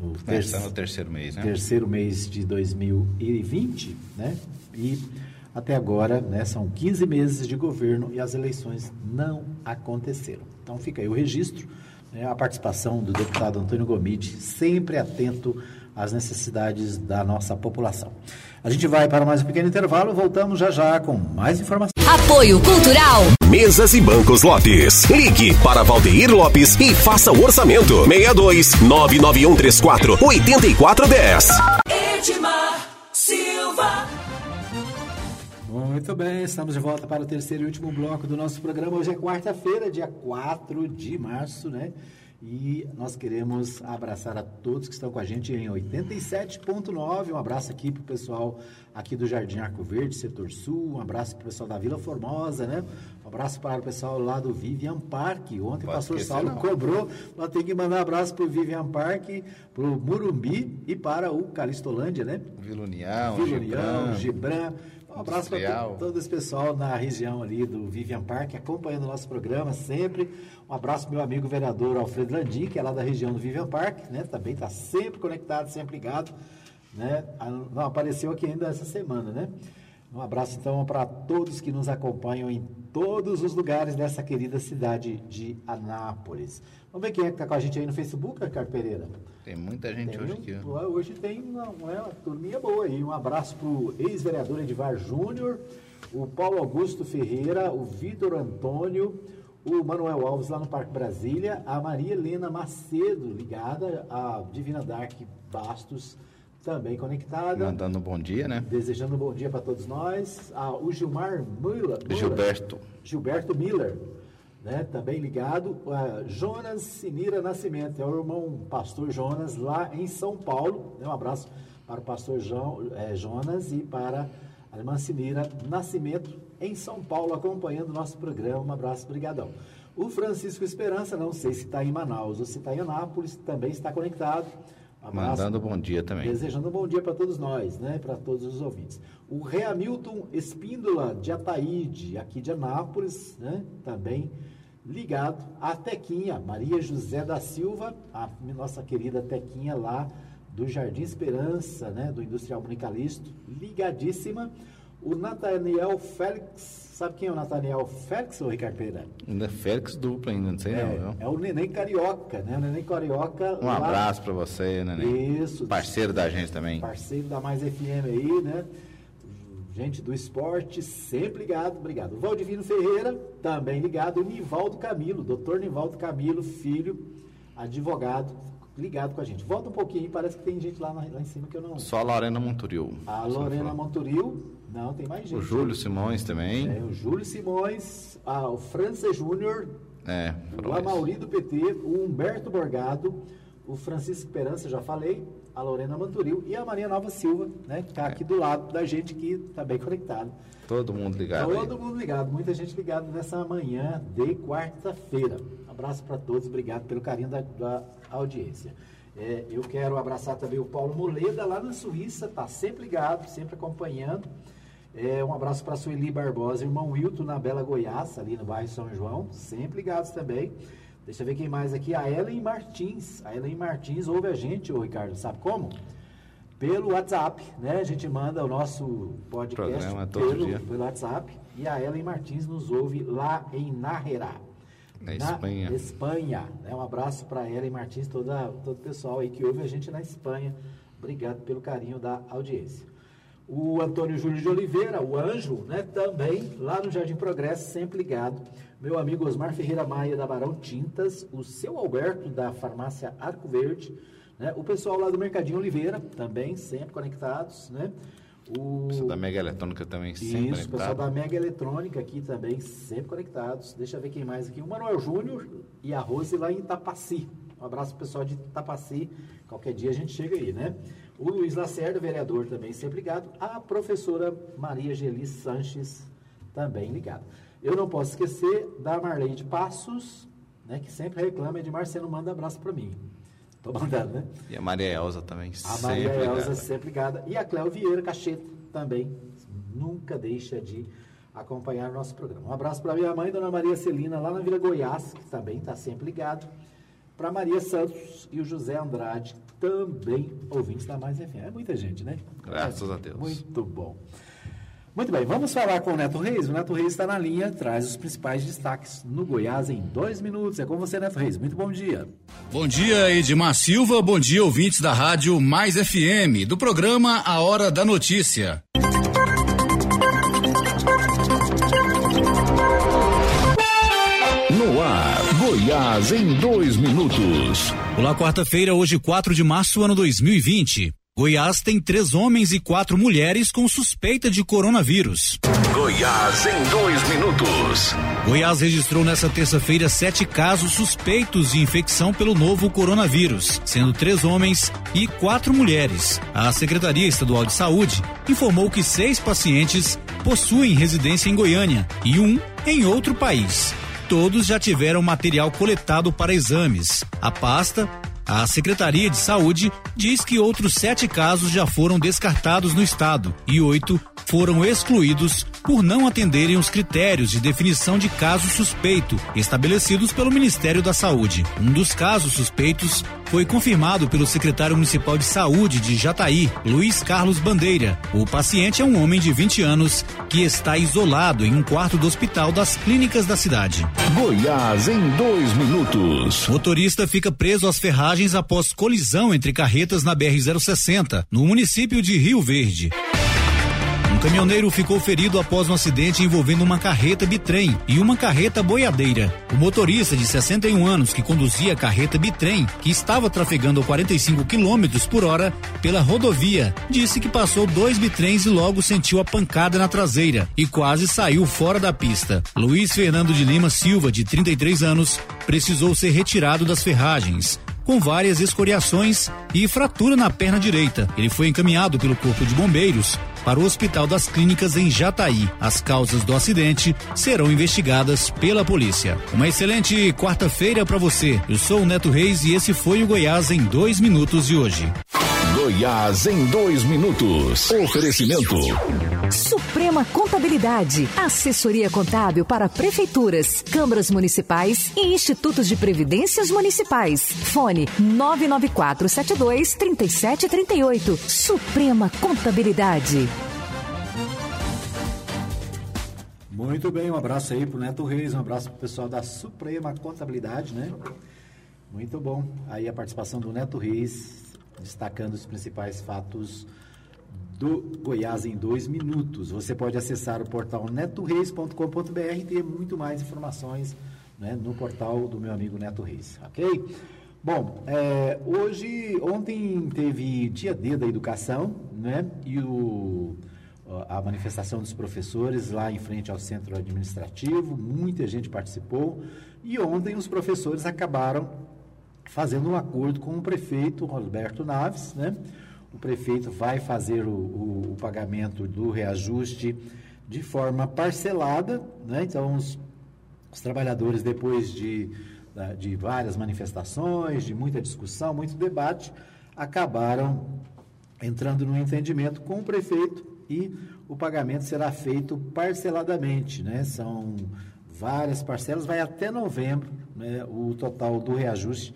Speaker 3: no, é, no terceiro mês, né?
Speaker 2: Terceiro mês de 2020, né? E Até agora, né, são 15 meses de governo e as eleições não aconteceram. Então fica aí o registro, né, a participação do deputado Antônio Gomide, sempre atento às necessidades da nossa população. A gente vai para mais um pequeno intervalo, voltamos já já com mais informações.
Speaker 4: Apoio Cultural.
Speaker 5: Mesas e Bancos Lopes. Ligue para Valdeir Lopes e faça o orçamento. 62 99134 8410.
Speaker 1: Edmar
Speaker 2: Muito bem, estamos de volta para o terceiro e último bloco do nosso programa. Hoje é quarta-feira, dia 4 de março, né? E nós queremos abraçar a todos que estão com a gente em 87.9. Um abraço aqui para o pessoal aqui do Jardim Arco Verde, Setor Sul. Um abraço para o pessoal da Vila Formosa, né? Um abraço para o pessoal lá do Vivian Park. Ontem o pastor Saulo não. cobrou. Nós temos que mandar um abraço para o Vivian Park, para o Murumbi e para o Calistolândia, né?
Speaker 3: Vila União,
Speaker 2: Vila União, Gibran. Um abraço para todo esse pessoal na região ali do Vivian Park, acompanhando o nosso programa sempre. Um abraço meu amigo vereador Alfredo Landim, que é lá da região do Vivian Park, né? Também está sempre conectado, sempre ligado, né? Ah, não apareceu aqui ainda essa semana, né? Um abraço então para todos que nos acompanham em todos os lugares dessa querida cidade de Anápolis. Vamos ver quem é que está com a gente aí no Facebook, Ricardo Pereira.
Speaker 3: Tem muita gente tem hoje aqui.
Speaker 2: Hoje tem uma, uma turminha boa aí. Um abraço para o ex-vereador Edivar Júnior, o Paulo Augusto Ferreira, o Vitor Antônio, o Manuel Alves lá no Parque Brasília, a Maria Helena Macedo, ligada, a Divina Dark Bastos, também conectada.
Speaker 3: Mandando um bom dia, né?
Speaker 2: Desejando um bom dia para todos nós. Ah, o Gilmar Miller.
Speaker 3: Gilberto.
Speaker 2: Gilberto Miller, né? Também ligado. Jonas Sinira Nascimento, é o irmão pastor Jonas, lá em São Paulo. Um abraço para o pastor João, é, Jonas e para a irmã Sinira Nascimento, em São Paulo, acompanhando o nosso programa. Um abraço, brigadão. O Francisco Esperança, não sei se está em Manaus ou se está em Anápolis, também está conectado.
Speaker 3: Um abraço, Mandando bom dia também.
Speaker 2: Desejando um bom dia para todos nós, né? Para todos os ouvintes. O Reamilton Espíndola de Ataíde, aqui de Anápolis, né? Também ligado. A Tequinha, Maria José da Silva, a nossa querida Tequinha lá do Jardim Esperança, né? Do Industrial Municalisto, ligadíssima. O Nathaniel Félix, sabe quem é o Nathaniel Félix ou Ricardo Pereira?
Speaker 3: Ainda é Félix dupla ainda, não sei
Speaker 2: é,
Speaker 3: não.
Speaker 2: É o Neném Carioca, né? O Neném Carioca.
Speaker 3: Um lá... abraço para você, Neném.
Speaker 2: Isso.
Speaker 3: Parceiro da gente também.
Speaker 2: Parceiro da Mais FM aí, né? Gente do esporte, sempre ligado, obrigado. Valdivino Ferreira, também ligado. O Nivaldo Camilo, doutor Nivaldo Camilo, filho, advogado, ligado com a gente. Volta um pouquinho, parece que tem gente lá, lá em cima que eu não.
Speaker 3: Só a Lorena Monturil.
Speaker 2: A Lorena Monturil, não, tem mais gente.
Speaker 3: O Júlio Simões também.
Speaker 2: É, o Júlio Simões, a, o França Júnior,
Speaker 3: é,
Speaker 2: o Amauri do PT, o Humberto Borgado, o Francisco Esperança, já falei, a Lorena Manturil e a Maria Nova Silva, né, que está aqui do lado da gente que está bem conectado.
Speaker 3: Todo mundo ligado.
Speaker 2: Todo aí. mundo ligado, muita gente ligado nessa manhã de quarta-feira. Abraço para todos, obrigado pelo carinho da, da audiência. É, eu quero abraçar também o Paulo Moleda, lá na Suíça, está sempre ligado, sempre acompanhando. É, um abraço para a Sueli Barbosa, irmão Wilton, na Bela Goiás, ali no bairro São João, sempre ligados também. Deixa eu ver quem mais aqui, a Ellen Martins. A Ellen Martins ouve a gente, ô Ricardo, sabe como? Pelo WhatsApp, né? A gente manda o nosso podcast
Speaker 3: Programa,
Speaker 2: pelo,
Speaker 3: dia.
Speaker 2: pelo WhatsApp. E a Ellen Martins nos ouve lá em Nájera.
Speaker 3: Na Espanha.
Speaker 2: Espanha. Né? Um abraço para Ellen Martins, toda, todo o pessoal aí que ouve a gente na Espanha. Obrigado pelo carinho da audiência o Antônio Júlio de Oliveira, o Anjo, né, também lá no Jardim Progresso, sempre ligado. Meu amigo Osmar Ferreira Maia, da Barão Tintas, o seu Alberto, da farmácia Arco Verde, né, o pessoal lá do Mercadinho Oliveira, também sempre conectados, né.
Speaker 3: O pessoal da Mega Eletrônica também sempre Isso, conectado.
Speaker 2: o pessoal da Mega Eletrônica aqui também sempre conectados. Deixa eu ver quem mais aqui. O Manuel Júnior e a Rose lá em Itapaci. Um abraço pro pessoal de Itapaci. Qualquer dia a gente chega aí, né? O Luiz Lacerda, vereador, também sempre ligado. A professora Maria Geli Sanches, também ligada. Eu não posso esquecer da Marlene de Passos, né, que sempre reclama, Edmar, você não manda abraço para mim. Estou mandando, né?
Speaker 3: E a Maria Elza também,
Speaker 2: a sempre Maria Elza ligada. sempre ligada. E a Cléo Vieira Cacheta também nunca deixa de acompanhar o nosso programa. Um abraço para minha mãe, Dona Maria Celina, lá na Vila Goiás, que também está sempre ligado. Para Maria Santos e o José Andrade, também ouvintes da Mais FM. É muita gente, né?
Speaker 3: Graças
Speaker 2: é,
Speaker 3: a Deus.
Speaker 2: Muito bom. Muito bem, vamos falar com o Neto Reis. O Neto Reis está na linha, traz os principais destaques no Goiás em dois minutos. É com você, Neto Reis. Muito bom dia.
Speaker 11: Bom dia, Edmar Silva. Bom dia, ouvintes da Rádio Mais FM, do programa A Hora da Notícia.
Speaker 5: No ar, Goiás em dois minutos.
Speaker 11: Olá, quarta-feira, hoje 4 de março, ano 2020. Goiás tem três homens e quatro mulheres com suspeita de coronavírus.
Speaker 5: Goiás em dois minutos.
Speaker 11: Goiás registrou nesta terça-feira sete casos suspeitos de infecção pelo novo coronavírus, sendo três homens e quatro mulheres. A Secretaria Estadual de Saúde informou que seis pacientes possuem residência em Goiânia e um em outro país. Todos já tiveram material coletado para exames. A pasta a Secretaria de Saúde diz que outros sete casos já foram descartados no estado e oito foram excluídos por não atenderem os critérios de definição de caso suspeito estabelecidos pelo Ministério da Saúde. Um dos casos suspeitos foi confirmado pelo secretário municipal de saúde de Jataí, Luiz Carlos Bandeira. O paciente é um homem de 20 anos que está isolado em um quarto do hospital das clínicas da cidade.
Speaker 5: Goiás em dois minutos.
Speaker 11: Motorista fica preso às ferragens após colisão entre carretas na BR-060, no município de Rio Verde caminhoneiro ficou ferido após um acidente envolvendo uma carreta bitrem e uma carreta boiadeira. O motorista de 61 anos que conduzia a carreta bitrem, que estava trafegando a 45 km por hora pela rodovia, disse que passou dois bitrens e logo sentiu a pancada na traseira e quase saiu fora da pista. Luiz Fernando de Lima Silva, de 33 anos, precisou ser retirado das ferragens com várias escoriações e fratura na perna direita. Ele foi encaminhado pelo Corpo de Bombeiros para o Hospital das Clínicas em Jataí. As causas do acidente serão investigadas pela polícia. Uma excelente quarta-feira para você. Eu sou o Neto Reis e esse foi o Goiás em dois minutos de hoje.
Speaker 5: Goiás em dois minutos. Oferecimento.
Speaker 4: Suprema Contabilidade. Assessoria contábil para prefeituras, câmaras municipais e institutos de previdências municipais. Fone 99472 3738. Suprema Contabilidade.
Speaker 2: Muito bem, um abraço aí pro Neto Reis, um abraço pro pessoal da Suprema Contabilidade, né? Muito bom. Aí a participação do Neto Reis destacando os principais fatos do Goiás em dois minutos. Você pode acessar o portal netoreis.com.br e ter muito mais informações né, no portal do meu amigo Neto Reis, ok? Bom, é, hoje, ontem teve dia D da educação, né? E o, a manifestação dos professores lá em frente ao centro administrativo, muita gente participou. E ontem os professores acabaram fazendo um acordo com o prefeito Roberto Naves, né? O prefeito vai fazer o, o, o pagamento do reajuste de forma parcelada, né? Então, os, os trabalhadores, depois de, de várias manifestações, de muita discussão, muito debate, acabaram entrando no entendimento com o prefeito e o pagamento será feito parceladamente, né? São várias parcelas, vai até novembro, né? O total do reajuste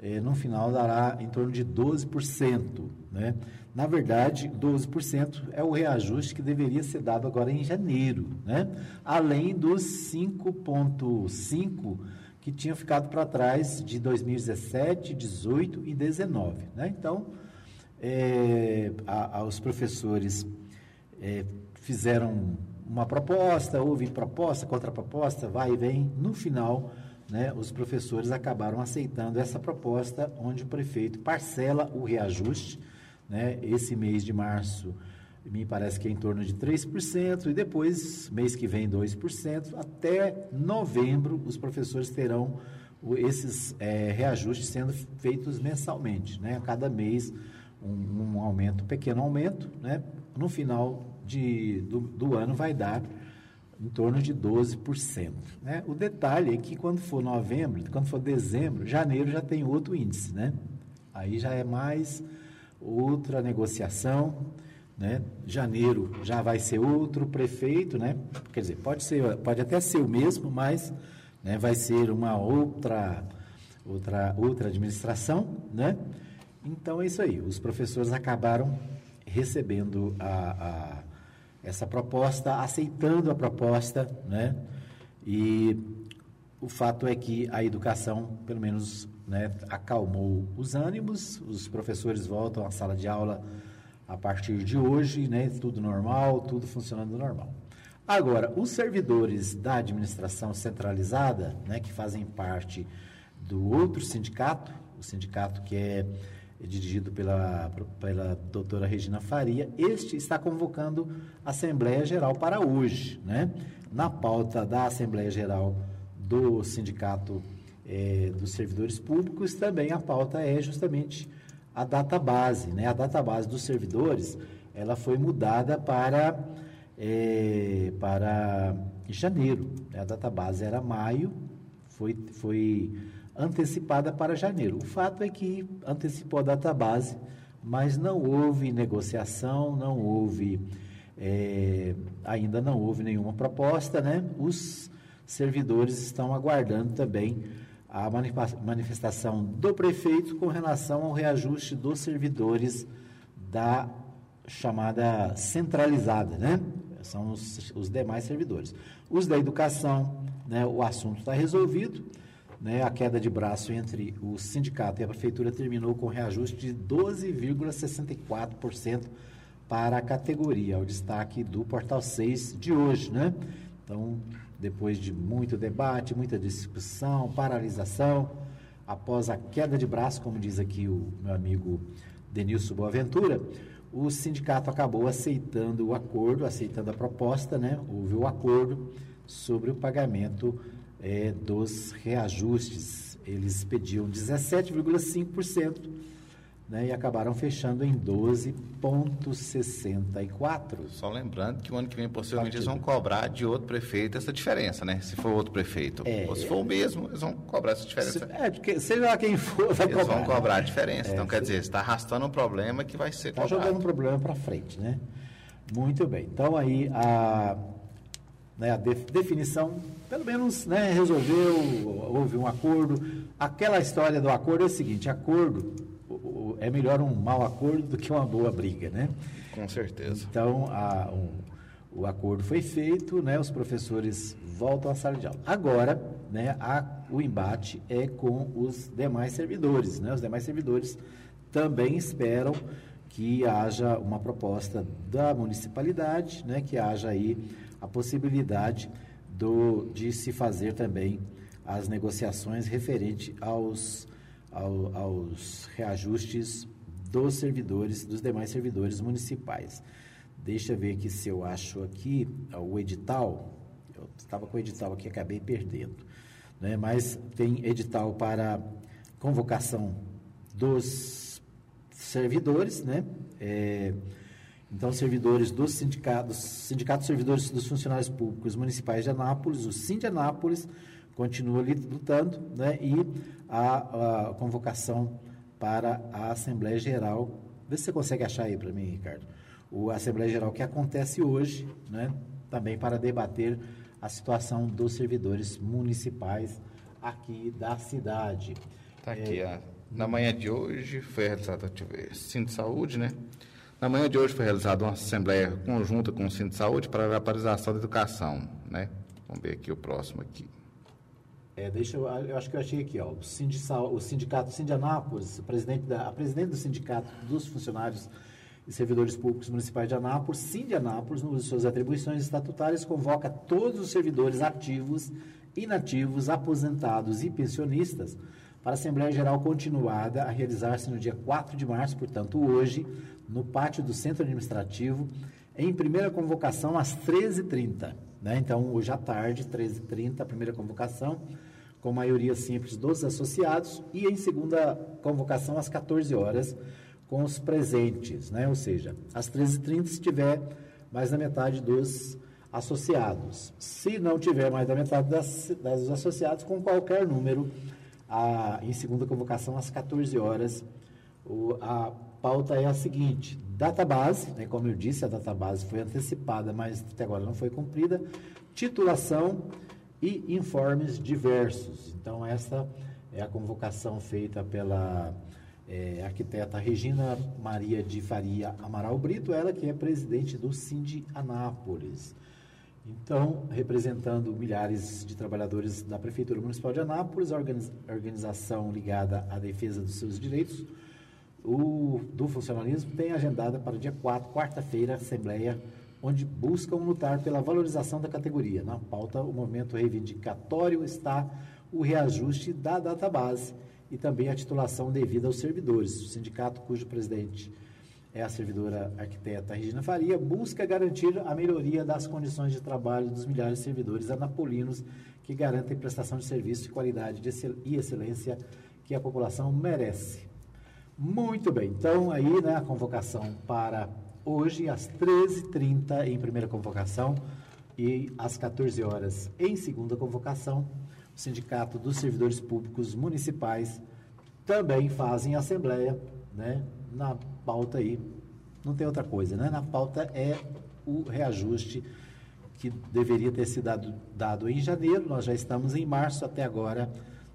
Speaker 2: eh, no final dará em torno de 12%. Né? Na verdade, 12% é o reajuste que deveria ser dado agora em janeiro, né? além dos 5,5% que tinham ficado para trás de 2017, 18 e 19. Né? Então, é, a, a, os professores é, fizeram uma proposta, houve proposta, contraproposta, vai e vem. No final, né, os professores acabaram aceitando essa proposta, onde o prefeito parcela o reajuste. Né, esse mês de março, me parece que é em torno de 3%, e depois, mês que vem, 2%. Até novembro, os professores terão esses é, reajustes sendo feitos mensalmente. Né, a cada mês, um, um aumento, um pequeno aumento. Né, no final de, do, do ano, vai dar em torno de 12%. Né? O detalhe é que quando for novembro, quando for dezembro, janeiro já tem outro índice, né? Aí já é mais outra negociação, né? Janeiro já vai ser outro prefeito, né? Quer dizer, pode ser, pode até ser o mesmo, mas né, vai ser uma outra outra outra administração, né? Então é isso aí. Os professores acabaram recebendo a, a essa proposta, aceitando a proposta, né? E o fato é que a educação, pelo menos, né, acalmou os ânimos, os professores voltam à sala de aula a partir de hoje, né, tudo normal, tudo funcionando normal. Agora, os servidores da administração centralizada, né, que fazem parte do outro sindicato, o sindicato que é dirigido pela, pela doutora Regina Faria, este está convocando a Assembleia Geral para hoje. Né? Na pauta da Assembleia Geral do Sindicato é, dos Servidores Públicos, também a pauta é justamente a database. Né? A database dos servidores ela foi mudada para, é, para janeiro. A database era maio, foi, foi antecipada para janeiro. O fato é que antecipou a data base, mas não houve negociação, não houve, é, ainda não houve nenhuma proposta, né? Os servidores estão aguardando também a manifestação do prefeito com relação ao reajuste dos servidores da chamada centralizada, né? São os, os demais servidores. Os da educação, né, o assunto está resolvido né, a queda de braço entre o sindicato e a prefeitura terminou com reajuste de 12,64% para a categoria, o destaque do Portal 6 de hoje, né? Então, depois de muito debate, muita discussão, paralisação, após a queda de braço, como diz aqui o meu amigo Denilson Boaventura, o sindicato acabou aceitando o acordo, aceitando a proposta, né? Houve o acordo sobre o pagamento é, dos reajustes. Eles pediam 17,5% né, e acabaram fechando em 12,64%.
Speaker 3: Só lembrando que o ano que vem, possivelmente, eles vão cobrar de outro prefeito essa diferença, né? Se for outro prefeito. É, Ou se for o mesmo, eles vão cobrar essa diferença.
Speaker 2: Se, é, porque seja lá quem for,
Speaker 3: vai eles cobrar. vão cobrar a diferença. É, então, quer dizer, está arrastando um problema que vai ser
Speaker 2: Está jogando um problema para frente, né? Muito bem. Então, aí, a, né, a definição pelo menos né, resolveu, houve um acordo. Aquela história do acordo é o seguinte: acordo é melhor um mau acordo do que uma boa briga, né?
Speaker 3: Com certeza.
Speaker 2: Então, a, um, o acordo foi feito, né, os professores voltam à sala de aula. Agora, né, a, o embate é com os demais servidores. Né? Os demais servidores também esperam que haja uma proposta da municipalidade, né, que haja aí a possibilidade do, de se fazer também as negociações referente aos, ao, aos reajustes dos servidores, dos demais servidores municipais. Deixa eu ver aqui se eu acho aqui o edital. Eu estava com o edital aqui, acabei perdendo. Né? Mas tem edital para convocação dos servidores, né? É, então, servidores dos sindicatos, sindicatos servidores dos funcionários públicos municipais de Anápolis, o Sim de Anápolis, continua ali lutando, né? E a, a convocação para a Assembleia Geral. Vê se você consegue achar aí para mim, Ricardo. O Assembleia Geral que acontece hoje, né? Também para debater a situação dos servidores municipais aqui da cidade.
Speaker 3: Está aqui, é, na manhã de hoje foi realizada, Sim de Saúde, né? Na manhã de hoje foi realizada uma assembleia conjunta com o Centro de Saúde para a atualização da educação, né? Vamos ver aqui o próximo aqui.
Speaker 2: É, deixa eu, eu acho que eu achei aqui, ó, o, Sindisal, o sindicato Sindianápolis, presidente da, a presidente do sindicato dos funcionários e servidores públicos municipais de Anápolis, Sindianápolis, nas suas atribuições estatutárias, convoca todos os servidores ativos, inativos, aposentados e pensionistas para a Assembleia Geral continuada a realizar-se no dia 4 de março, portanto, hoje, no pátio do Centro Administrativo, em primeira convocação às 13h30. Né? Então, hoje à tarde, 13h30, a primeira convocação, com maioria simples dos associados, e em segunda convocação às 14 horas, com os presentes, né? ou seja, às 13h30, se tiver mais da metade dos associados. Se não tiver mais da metade das, das associados, com qualquer número a, em segunda convocação às 14 horas. O, a pauta é a seguinte: database, né, como eu disse, a database foi antecipada, mas até agora não foi cumprida. Titulação e informes diversos. Então, essa é a convocação feita pela, é, arquiteta Regina Maria de Faria Amaral Brito, ela que é presidente do Cindy Anápolis. Então, representando milhares de trabalhadores da Prefeitura Municipal de Anápolis, a organização ligada à defesa dos seus direitos o, do funcionalismo tem agendada para dia 4, quarta-feira, Assembleia, onde buscam lutar pela valorização da categoria. Na pauta, o movimento reivindicatório está o reajuste da database e também a titulação devida aos servidores. O sindicato, cujo presidente é a servidora arquiteta Regina Faria, busca garantir a melhoria das condições de trabalho dos milhares de servidores anapolinos que garantem prestação de serviço de qualidade e excelência que a população merece. Muito bem, então aí né, a convocação para hoje às 13h30 em primeira convocação e às 14 horas em segunda convocação o Sindicato dos Servidores Públicos Municipais também fazem assembleia, né? Na pauta aí, não tem outra coisa, né? Na pauta é o reajuste que deveria ter sido dado, dado em janeiro, nós já estamos em março, até agora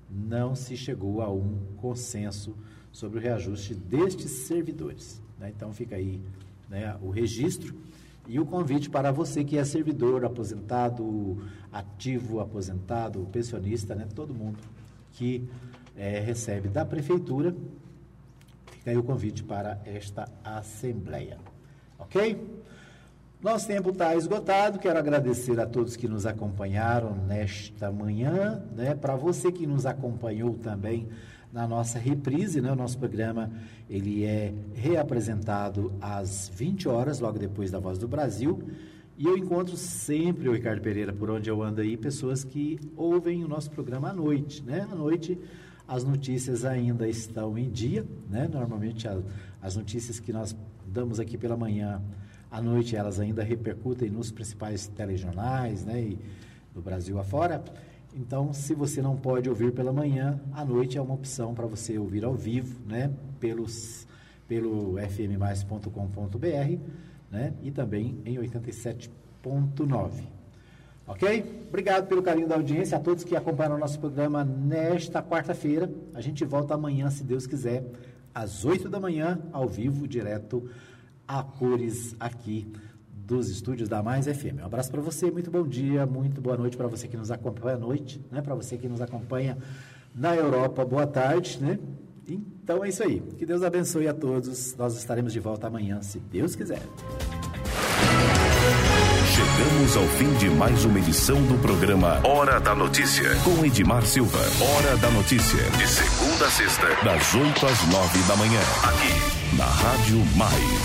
Speaker 2: não se chegou a um consenso sobre o reajuste destes servidores. Né? Então fica aí né, o registro e o convite para você que é servidor, aposentado, ativo, aposentado, pensionista, né? todo mundo que é, recebe da prefeitura, fica aí o convite para esta assembleia. Ok? Nosso tempo está esgotado. Quero agradecer a todos que nos acompanharam nesta manhã. Né? Para você que nos acompanhou também na nossa reprise, né? O nosso programa ele é reapresentado às 20 horas, logo depois da Voz do Brasil. E eu encontro sempre, o Ricardo Pereira, por onde eu ando aí, pessoas que ouvem o nosso programa à noite, né? À noite as notícias ainda estão em dia, né? Normalmente as, as notícias que nós damos aqui pela manhã, à noite elas ainda repercutem nos principais telejornais, né? E do Brasil afora. Então, se você não pode ouvir pela manhã, à noite é uma opção para você ouvir ao vivo, né? Pelos, pelo fmmais.com.br, né? E também em 87.9. Ok? Obrigado pelo carinho da audiência, a todos que acompanharam o nosso programa nesta quarta-feira. A gente volta amanhã, se Deus quiser, às 8 da manhã, ao vivo, direto a cores aqui dos estúdios da Mais FM. Um abraço para você, muito bom dia, muito boa noite para você que nos acompanha à noite, né? Para você que nos acompanha na Europa, boa tarde, né? Então é isso aí. Que Deus abençoe a todos. Nós estaremos de volta amanhã, se Deus quiser.
Speaker 12: Chegamos ao fim de mais uma edição do programa Hora da Notícia, com Edmar Silva. Hora da Notícia, de segunda a sexta, das 8 às 9 da manhã, aqui na Rádio Mais.